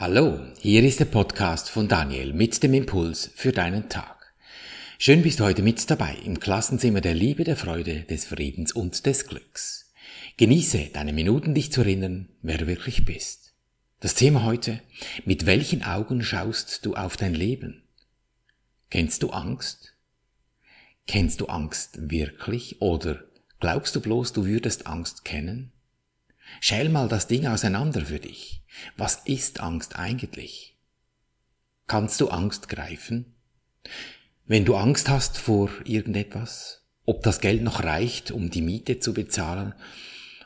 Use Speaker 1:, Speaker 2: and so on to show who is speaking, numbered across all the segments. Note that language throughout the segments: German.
Speaker 1: Hallo, hier ist der Podcast von Daniel mit dem Impuls für deinen Tag. Schön bist du heute mit dabei im Klassenzimmer der Liebe, der Freude, des Friedens und des Glücks. Genieße deine Minuten, dich zu erinnern, wer du wirklich bist. Das Thema heute, mit welchen Augen schaust du auf dein Leben? Kennst du Angst? Kennst du Angst wirklich oder glaubst du bloß, du würdest Angst kennen? Schäl mal das Ding auseinander für dich. Was ist Angst eigentlich? Kannst du Angst greifen? Wenn du Angst hast vor irgendetwas, ob das Geld noch reicht, um die Miete zu bezahlen,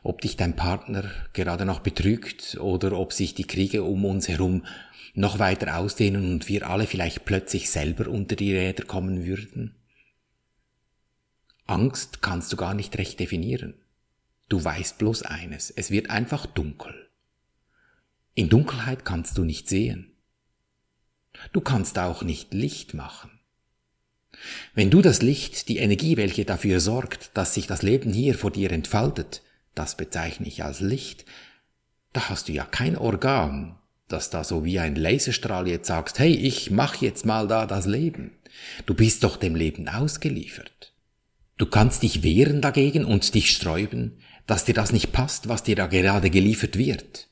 Speaker 1: ob dich dein Partner gerade noch betrügt oder ob sich die Kriege um uns herum noch weiter ausdehnen und wir alle vielleicht plötzlich selber unter die Räder kommen würden? Angst kannst du gar nicht recht definieren. Du weißt bloß eines, es wird einfach dunkel. In Dunkelheit kannst du nicht sehen. Du kannst auch nicht Licht machen. Wenn du das Licht, die Energie, welche dafür sorgt, dass sich das Leben hier vor dir entfaltet, das bezeichne ich als Licht, da hast du ja kein Organ, das da so wie ein Laserstrahl jetzt sagst, hey, ich mach jetzt mal da das Leben. Du bist doch dem Leben ausgeliefert. Du kannst dich wehren dagegen und dich sträuben, dass dir das nicht passt, was dir da gerade geliefert wird.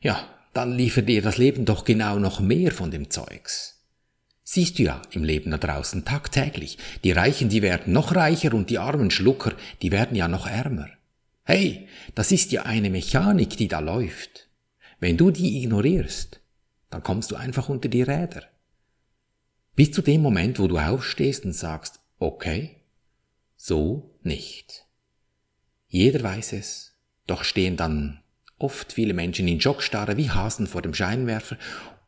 Speaker 1: Ja, dann liefert dir das Leben doch genau noch mehr von dem Zeugs. Siehst du ja im Leben da draußen tagtäglich. Die Reichen, die werden noch reicher und die armen Schlucker, die werden ja noch ärmer. Hey, das ist ja eine Mechanik, die da läuft. Wenn du die ignorierst, dann kommst du einfach unter die Räder. Bis zu dem Moment, wo du aufstehst und sagst, okay, so nicht. Jeder weiß es, doch stehen dann oft viele Menschen in Schockstarre wie Hasen vor dem Scheinwerfer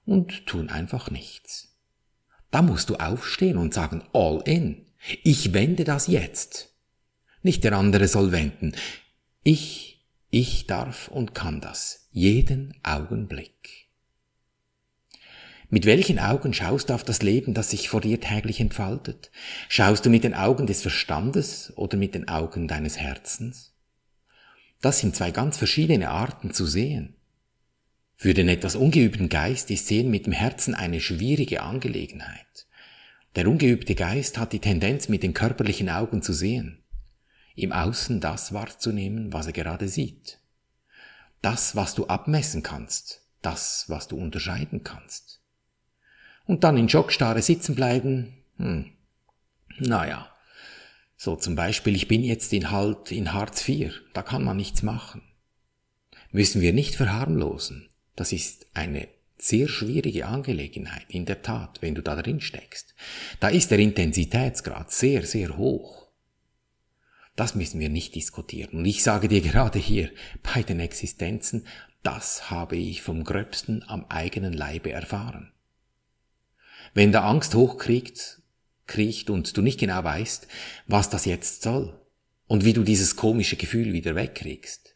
Speaker 1: und tun einfach nichts. Da musst du aufstehen und sagen, all in. Ich wende das jetzt. Nicht der andere soll wenden. Ich, ich darf und kann das. Jeden Augenblick. Mit welchen Augen schaust du auf das Leben, das sich vor dir täglich entfaltet? Schaust du mit den Augen des Verstandes oder mit den Augen deines Herzens? Das sind zwei ganz verschiedene Arten zu sehen. Für den etwas ungeübten Geist ist Sehen mit dem Herzen eine schwierige Angelegenheit. Der ungeübte Geist hat die Tendenz, mit den körperlichen Augen zu sehen, im Außen das wahrzunehmen, was er gerade sieht. Das, was du abmessen kannst, das, was du unterscheiden kannst. Und dann in Schockstarre sitzen bleiben, hm, naja, so zum Beispiel, ich bin jetzt in Halt in Hartz IV, da kann man nichts machen. Müssen wir nicht verharmlosen. Das ist eine sehr schwierige Angelegenheit, in der Tat, wenn du da drin steckst. Da ist der Intensitätsgrad sehr, sehr hoch. Das müssen wir nicht diskutieren. Und ich sage dir gerade hier, bei den Existenzen, das habe ich vom Gröbsten am eigenen Leibe erfahren. Wenn da Angst hochkriegt, kriecht und du nicht genau weißt, was das jetzt soll und wie du dieses komische Gefühl wieder wegkriegst.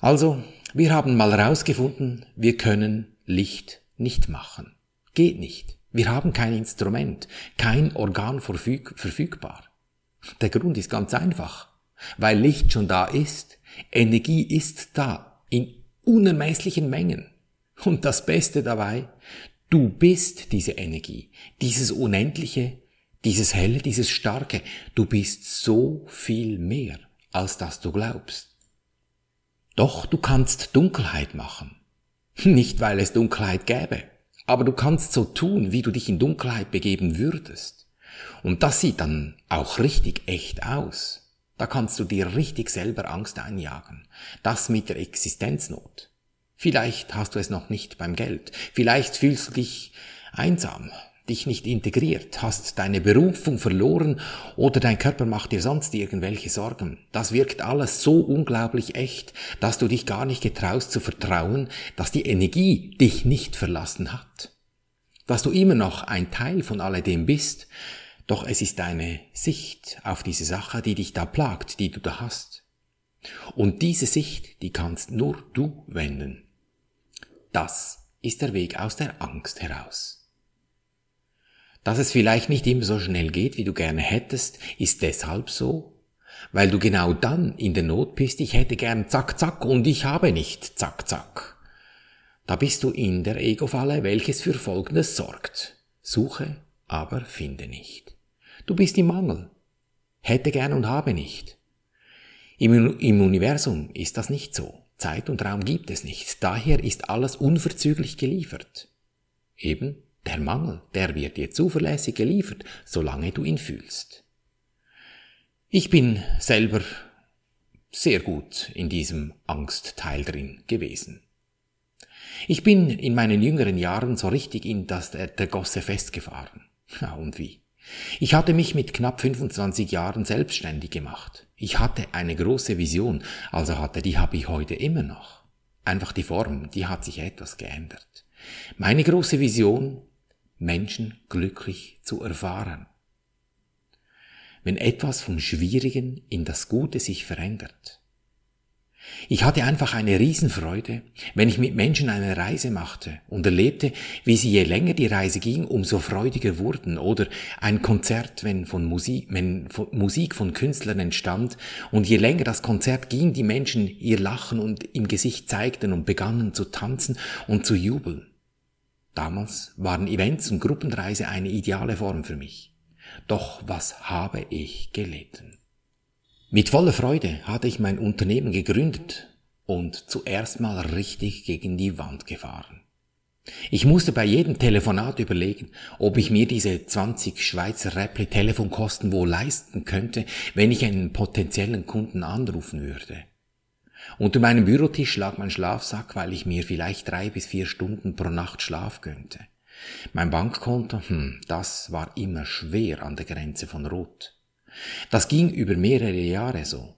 Speaker 1: Also, wir haben mal herausgefunden, wir können Licht nicht machen. Geht nicht. Wir haben kein Instrument, kein Organ verfüg verfügbar. Der Grund ist ganz einfach. Weil Licht schon da ist, Energie ist da in unermesslichen Mengen. Und das Beste dabei, Du bist diese Energie, dieses Unendliche, dieses Helle, dieses Starke. Du bist so viel mehr, als dass du glaubst. Doch du kannst Dunkelheit machen. Nicht weil es Dunkelheit gäbe, aber du kannst so tun, wie du dich in Dunkelheit begeben würdest. Und das sieht dann auch richtig echt aus. Da kannst du dir richtig selber Angst einjagen. Das mit der Existenznot. Vielleicht hast du es noch nicht beim Geld. Vielleicht fühlst du dich einsam, dich nicht integriert, hast deine Berufung verloren oder dein Körper macht dir sonst irgendwelche Sorgen. Das wirkt alles so unglaublich echt, dass du dich gar nicht getraust zu vertrauen, dass die Energie dich nicht verlassen hat. Dass du immer noch ein Teil von alledem bist, doch es ist deine Sicht auf diese Sache, die dich da plagt, die du da hast. Und diese Sicht, die kannst nur du wenden. Das ist der Weg aus der Angst heraus. Dass es vielleicht nicht immer so schnell geht, wie du gerne hättest, ist deshalb so, weil du genau dann in der Not bist, ich hätte gern zack zack und ich habe nicht zack zack. da bist du in der Ego-Falle, welches für Folgendes sorgt. Suche, aber finde nicht. Du bist im Mangel. Hätte gern und habe nicht. Im, Im Universum ist das nicht so. Zeit und Raum gibt es nicht. Daher ist alles unverzüglich geliefert. Eben der Mangel, der wird dir zuverlässig geliefert, solange du ihn fühlst. Ich bin selber sehr gut in diesem Angstteil drin gewesen. Ich bin in meinen jüngeren Jahren so richtig in das der, Gosse festgefahren. Ja, und wie? Ich hatte mich mit knapp 25 Jahren selbstständig gemacht. Ich hatte eine große Vision, also hatte, die habe ich heute immer noch. Einfach die Form, die hat sich etwas geändert. Meine große Vision, Menschen glücklich zu erfahren. Wenn etwas vom Schwierigen in das Gute sich verändert, ich hatte einfach eine Riesenfreude, wenn ich mit Menschen eine Reise machte und erlebte, wie sie je länger die Reise ging, umso freudiger wurden oder ein Konzert, wenn von Musik, wenn von Musik von Künstlern entstand und je länger das Konzert ging, die Menschen ihr Lachen und im Gesicht zeigten und begannen zu tanzen und zu jubeln. Damals waren Events und Gruppenreise eine ideale Form für mich. Doch was habe ich gelitten? Mit voller Freude hatte ich mein Unternehmen gegründet und zuerst mal richtig gegen die Wand gefahren. Ich musste bei jedem Telefonat überlegen, ob ich mir diese 20 Schweizer Räppli Telefonkosten wohl leisten könnte, wenn ich einen potenziellen Kunden anrufen würde. Unter meinem Bürotisch lag mein Schlafsack, weil ich mir vielleicht drei bis vier Stunden pro Nacht Schlaf gönnte. Mein Bankkonto, hm, das war immer schwer an der Grenze von Rot. Das ging über mehrere Jahre so.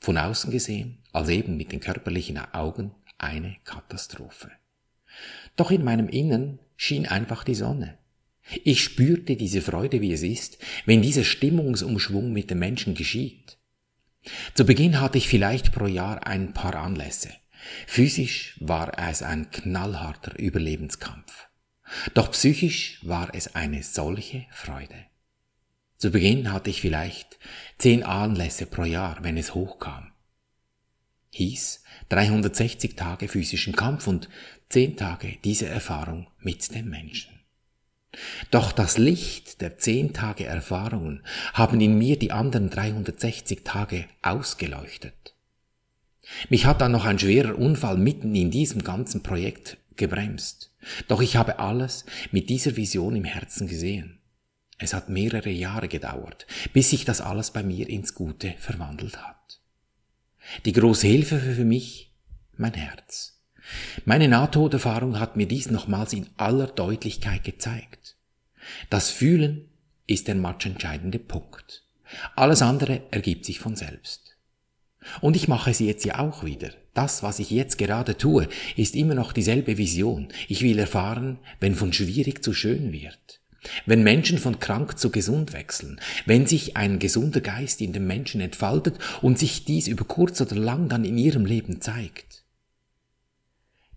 Speaker 1: Von außen gesehen, als eben mit den körperlichen Augen, eine Katastrophe. Doch in meinem Innern schien einfach die Sonne. Ich spürte diese Freude, wie es ist, wenn dieser Stimmungsumschwung mit den Menschen geschieht. Zu Beginn hatte ich vielleicht pro Jahr ein paar Anlässe. Physisch war es ein knallharter Überlebenskampf. Doch psychisch war es eine solche Freude. Zu Beginn hatte ich vielleicht zehn Anlässe pro Jahr, wenn es hochkam. Hieß 360 Tage physischen Kampf und zehn Tage diese Erfahrung mit dem Menschen. Doch das Licht der zehn Tage Erfahrungen haben in mir die anderen 360 Tage ausgeleuchtet. Mich hat dann noch ein schwerer Unfall mitten in diesem ganzen Projekt gebremst. Doch ich habe alles mit dieser Vision im Herzen gesehen. Es hat mehrere Jahre gedauert, bis sich das alles bei mir ins Gute verwandelt hat. Die große Hilfe für mich, mein Herz. Meine Nahtoderfahrung hat mir dies nochmals in aller Deutlichkeit gezeigt. Das Fühlen ist der matchentscheidende Punkt. Alles andere ergibt sich von selbst. Und ich mache es jetzt ja auch wieder. Das, was ich jetzt gerade tue, ist immer noch dieselbe Vision. Ich will erfahren, wenn von schwierig zu schön wird. Wenn Menschen von krank zu gesund wechseln, wenn sich ein gesunder Geist in dem Menschen entfaltet und sich dies über kurz oder lang dann in ihrem Leben zeigt.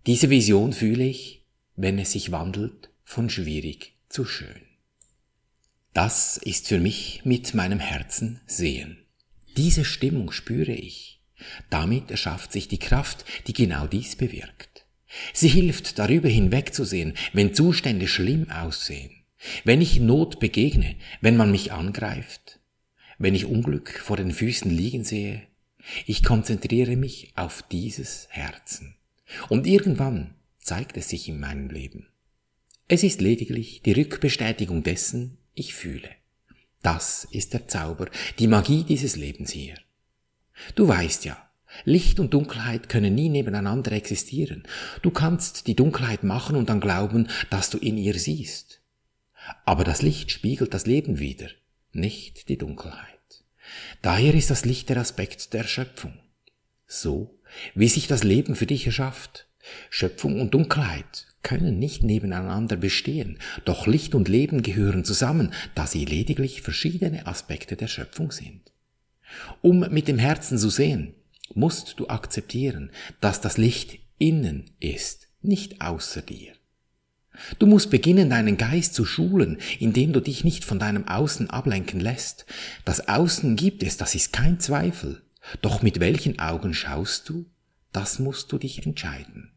Speaker 1: Diese Vision fühle ich, wenn es sich wandelt von schwierig zu schön. Das ist für mich mit meinem Herzen sehen. Diese Stimmung spüre ich. Damit erschafft sich die Kraft, die genau dies bewirkt. Sie hilft darüber hinwegzusehen, wenn Zustände schlimm aussehen wenn ich Not begegne, wenn man mich angreift, wenn ich Unglück vor den Füßen liegen sehe, ich konzentriere mich auf dieses Herzen. Und irgendwann zeigt es sich in meinem Leben. Es ist lediglich die Rückbestätigung dessen, ich fühle. Das ist der Zauber, die Magie dieses Lebens hier. Du weißt ja, Licht und Dunkelheit können nie nebeneinander existieren. Du kannst die Dunkelheit machen und dann glauben, dass du in ihr siehst. Aber das Licht spiegelt das Leben wider, nicht die Dunkelheit. Daher ist das Licht der Aspekt der Schöpfung. So, wie sich das Leben für dich erschafft. Schöpfung und Dunkelheit können nicht nebeneinander bestehen, doch Licht und Leben gehören zusammen, da sie lediglich verschiedene Aspekte der Schöpfung sind. Um mit dem Herzen zu sehen, musst du akzeptieren, dass das Licht innen ist, nicht außer dir. Du musst beginnen, deinen Geist zu schulen, indem du dich nicht von deinem Außen ablenken lässt. Das Außen gibt es, das ist kein Zweifel. Doch mit welchen Augen schaust du? Das musst du dich entscheiden.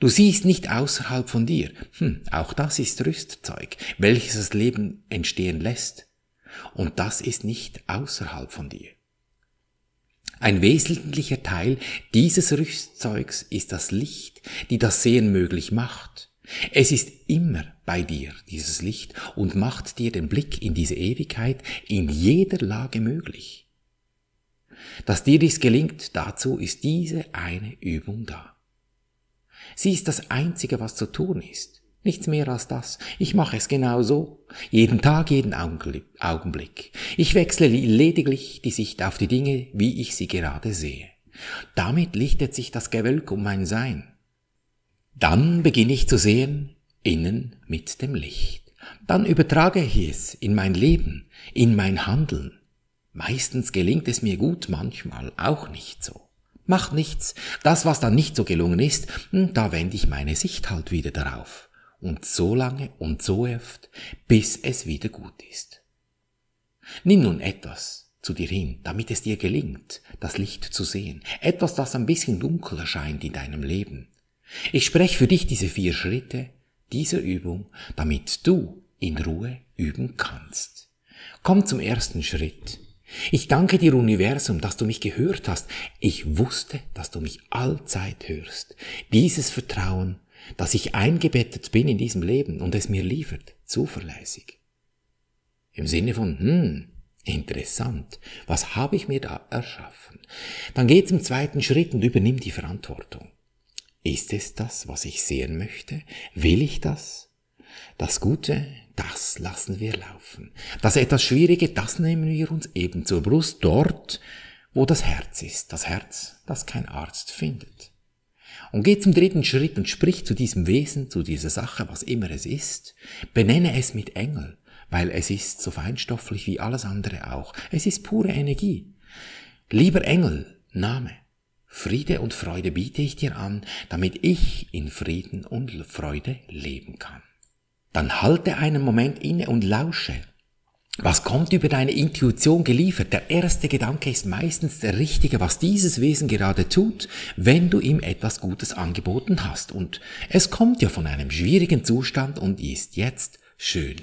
Speaker 1: Du siehst nicht außerhalb von dir. Hm, auch das ist Rüstzeug, welches das Leben entstehen lässt. Und das ist nicht außerhalb von dir. Ein wesentlicher Teil dieses Rüstzeugs ist das Licht, die das Sehen möglich macht. Es ist immer bei dir, dieses Licht, und macht dir den Blick in diese Ewigkeit in jeder Lage möglich. Dass dir dies gelingt, dazu ist diese eine Übung da. Sie ist das Einzige, was zu tun ist. Nichts mehr als das. Ich mache es genau so. Jeden Tag, jeden Augenblick. Ich wechsle lediglich die Sicht auf die Dinge, wie ich sie gerade sehe. Damit lichtet sich das Gewölk um mein Sein. Dann beginne ich zu sehen, innen mit dem Licht. Dann übertrage ich es in mein Leben, in mein Handeln. Meistens gelingt es mir gut, manchmal auch nicht so. Macht nichts. Das, was dann nicht so gelungen ist, hm, da wende ich meine Sicht halt wieder darauf. Und so lange und so oft, bis es wieder gut ist. Nimm nun etwas zu dir hin, damit es dir gelingt, das Licht zu sehen. Etwas, das ein bisschen dunkel erscheint in deinem Leben. Ich spreche für dich diese vier Schritte dieser Übung, damit du in Ruhe üben kannst. Komm zum ersten Schritt. Ich danke dir, Universum, dass du mich gehört hast. Ich wusste, dass du mich allzeit hörst. Dieses Vertrauen, dass ich eingebettet bin in diesem Leben und es mir liefert, zuverlässig. Im Sinne von, hm, interessant, was habe ich mir da erschaffen? Dann geh zum zweiten Schritt und übernimm die Verantwortung. Ist es das, was ich sehen möchte? Will ich das? Das Gute, das lassen wir laufen. Das etwas Schwierige, das nehmen wir uns eben zur Brust, dort, wo das Herz ist. Das Herz, das kein Arzt findet. Und geh zum dritten Schritt und sprich zu diesem Wesen, zu dieser Sache, was immer es ist. Benenne es mit Engel, weil es ist so feinstofflich wie alles andere auch. Es ist pure Energie. Lieber Engel, Name, Friede und Freude biete ich dir an, damit ich in Frieden und Freude leben kann dann halte einen Moment inne und lausche. Was kommt über deine Intuition geliefert? Der erste Gedanke ist meistens der richtige, was dieses Wesen gerade tut, wenn du ihm etwas Gutes angeboten hast. Und es kommt ja von einem schwierigen Zustand und ist jetzt schön.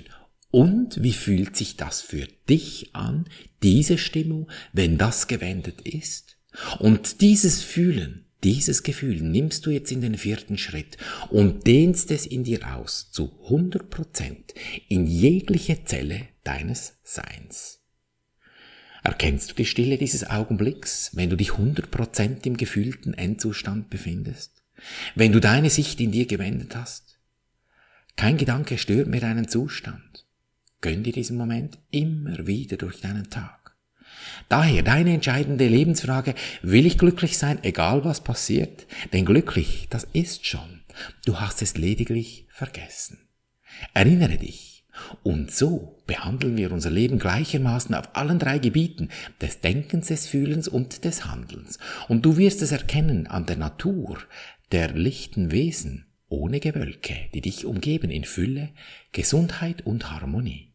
Speaker 1: Und wie fühlt sich das für dich an, diese Stimmung, wenn das gewendet ist? Und dieses Fühlen, dieses Gefühl nimmst du jetzt in den vierten Schritt und dehnst es in dir aus zu 100 Prozent in jegliche Zelle deines Seins. Erkennst du die Stille dieses Augenblicks, wenn du dich 100 Prozent im gefühlten Endzustand befindest? Wenn du deine Sicht in dir gewendet hast? Kein Gedanke stört mehr deinen Zustand. Gönn dir diesen Moment immer wieder durch deinen Tag. Daher deine entscheidende Lebensfrage, will ich glücklich sein, egal was passiert? Denn glücklich, das ist schon. Du hast es lediglich vergessen. Erinnere dich. Und so behandeln wir unser Leben gleichermaßen auf allen drei Gebieten des Denkens, des Fühlens und des Handelns. Und du wirst es erkennen an der Natur der lichten Wesen ohne Gewölke, die dich umgeben in Fülle, Gesundheit und Harmonie.